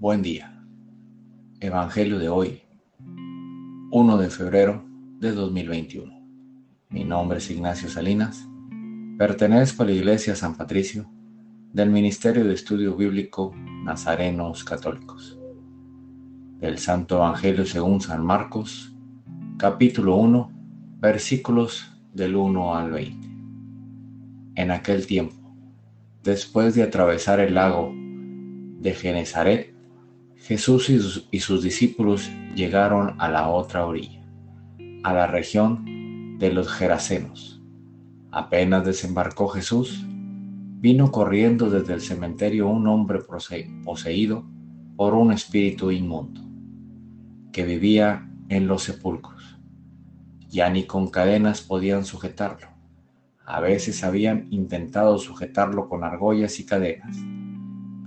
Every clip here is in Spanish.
Buen día. Evangelio de hoy, 1 de febrero de 2021. Mi nombre es Ignacio Salinas. Pertenezco a la Iglesia San Patricio del Ministerio de Estudio Bíblico Nazarenos Católicos. Del Santo Evangelio según San Marcos, capítulo 1, versículos del 1 al 20. En aquel tiempo, después de atravesar el lago de Genezaret, Jesús y sus, discípulos llegaron a la otra orilla, a la región de los Gerasenos. Apenas desembarcó Jesús, vino corriendo desde el cementerio un hombre poseído por un espíritu inmundo, que vivía en los sepulcros. Ya ni con cadenas podían sujetarlo. A veces habían intentado sujetarlo con argollas y cadenas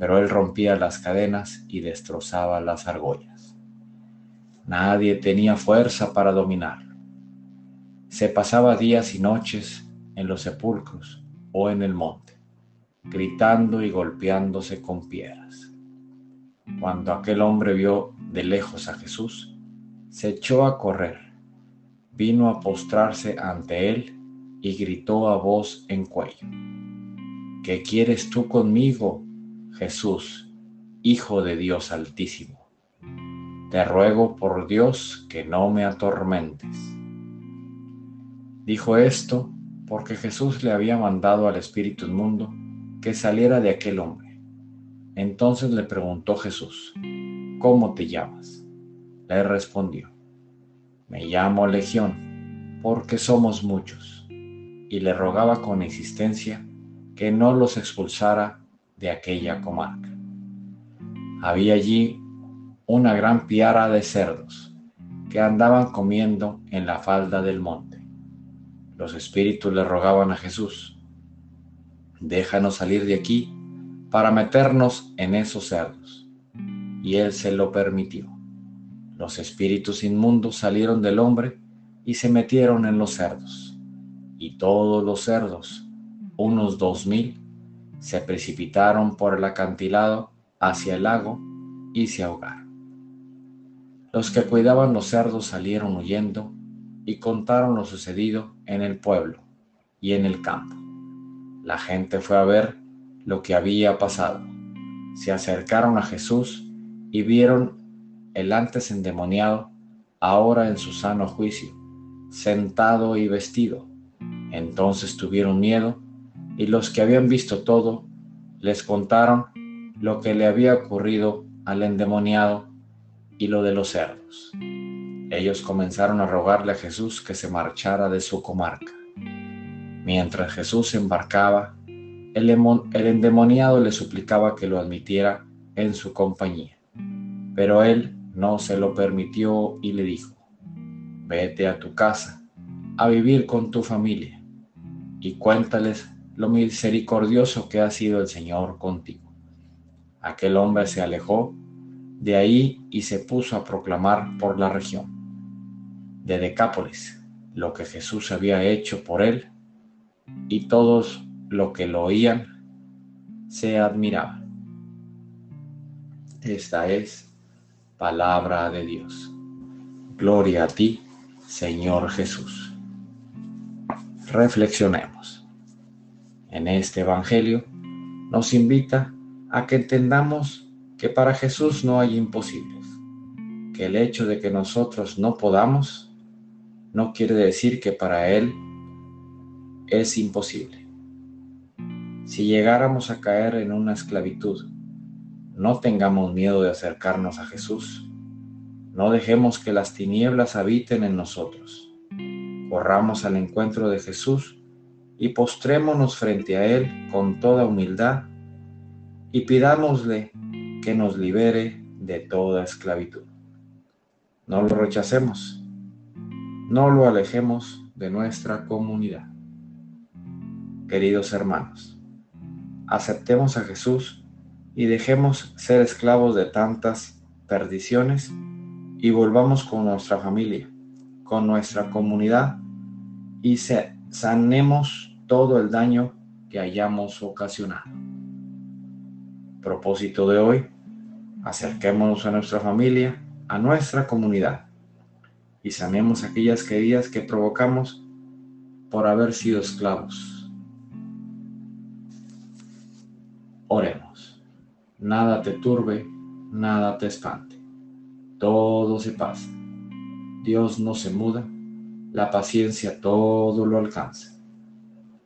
pero él rompía las cadenas y destrozaba las argollas. Nadie tenía fuerza para dominarlo. Se pasaba días y noches en los sepulcros o en el monte, gritando y golpeándose con piedras. Cuando aquel hombre vio de lejos a Jesús, se echó a correr, vino a postrarse ante él y gritó a voz en cuello, ¿Qué quieres tú conmigo, Jesús, Hijo de Dios Altísimo, te ruego por Dios que no me atormentes. Dijo esto porque Jesús le había mandado al Espíritu inmundo que saliera de aquel hombre. Entonces le preguntó Jesús, ¿cómo te llamas? Le respondió, me llamo Legión, porque somos muchos. Y le rogaba con insistencia que no los expulsara de aquella comarca. Había allí una gran piara de cerdos que andaban comiendo en la falda del monte. Los espíritus le rogaban a Jesús, déjanos salir de aquí para meternos en esos cerdos. Y él se lo permitió. Los espíritus inmundos salieron del hombre y se metieron en los cerdos. Y todos los cerdos, unos dos mil, se precipitaron por el acantilado hacia el lago y se ahogaron. Los que cuidaban los cerdos salieron huyendo y contaron lo sucedido en el pueblo y en el campo. La gente fue a ver lo que había pasado. Se acercaron a Jesús y vieron el antes endemoniado, ahora en su sano juicio, sentado y vestido. Entonces tuvieron miedo y los que habían visto todo les contaron lo que le había ocurrido al endemoniado y lo de los cerdos. Ellos comenzaron a rogarle a Jesús que se marchara de su comarca. Mientras Jesús embarcaba, el, el endemoniado le suplicaba que lo admitiera en su compañía, pero él no se lo permitió y le dijo, vete a tu casa, a vivir con tu familia, y cuéntales lo misericordioso que ha sido el Señor contigo. Aquel hombre se alejó de ahí y se puso a proclamar por la región de Decápolis lo que Jesús había hecho por él y todos los que lo oían se admiraban. Esta es palabra de Dios. Gloria a ti, Señor Jesús. Reflexionemos en este Evangelio nos invita a que entendamos que para Jesús no hay imposibles, que el hecho de que nosotros no podamos no quiere decir que para Él es imposible. Si llegáramos a caer en una esclavitud, no tengamos miedo de acercarnos a Jesús. No dejemos que las tinieblas habiten en nosotros. Corramos al encuentro de Jesús y postrémonos frente a Él con toda humildad y pidámosle que nos libere de toda esclavitud. No lo rechacemos, no lo alejemos de nuestra comunidad. Queridos hermanos, aceptemos a Jesús y dejemos ser esclavos de tantas perdiciones y volvamos con nuestra familia, con nuestra comunidad y sanemos todo el daño que hayamos ocasionado. Propósito de hoy, Acerquémonos a nuestra familia, a nuestra comunidad y sanemos aquellas queridas que provocamos por haber sido esclavos. Oremos. Nada te turbe, nada te espante. Todo se pasa. Dios no se muda, la paciencia todo lo alcanza.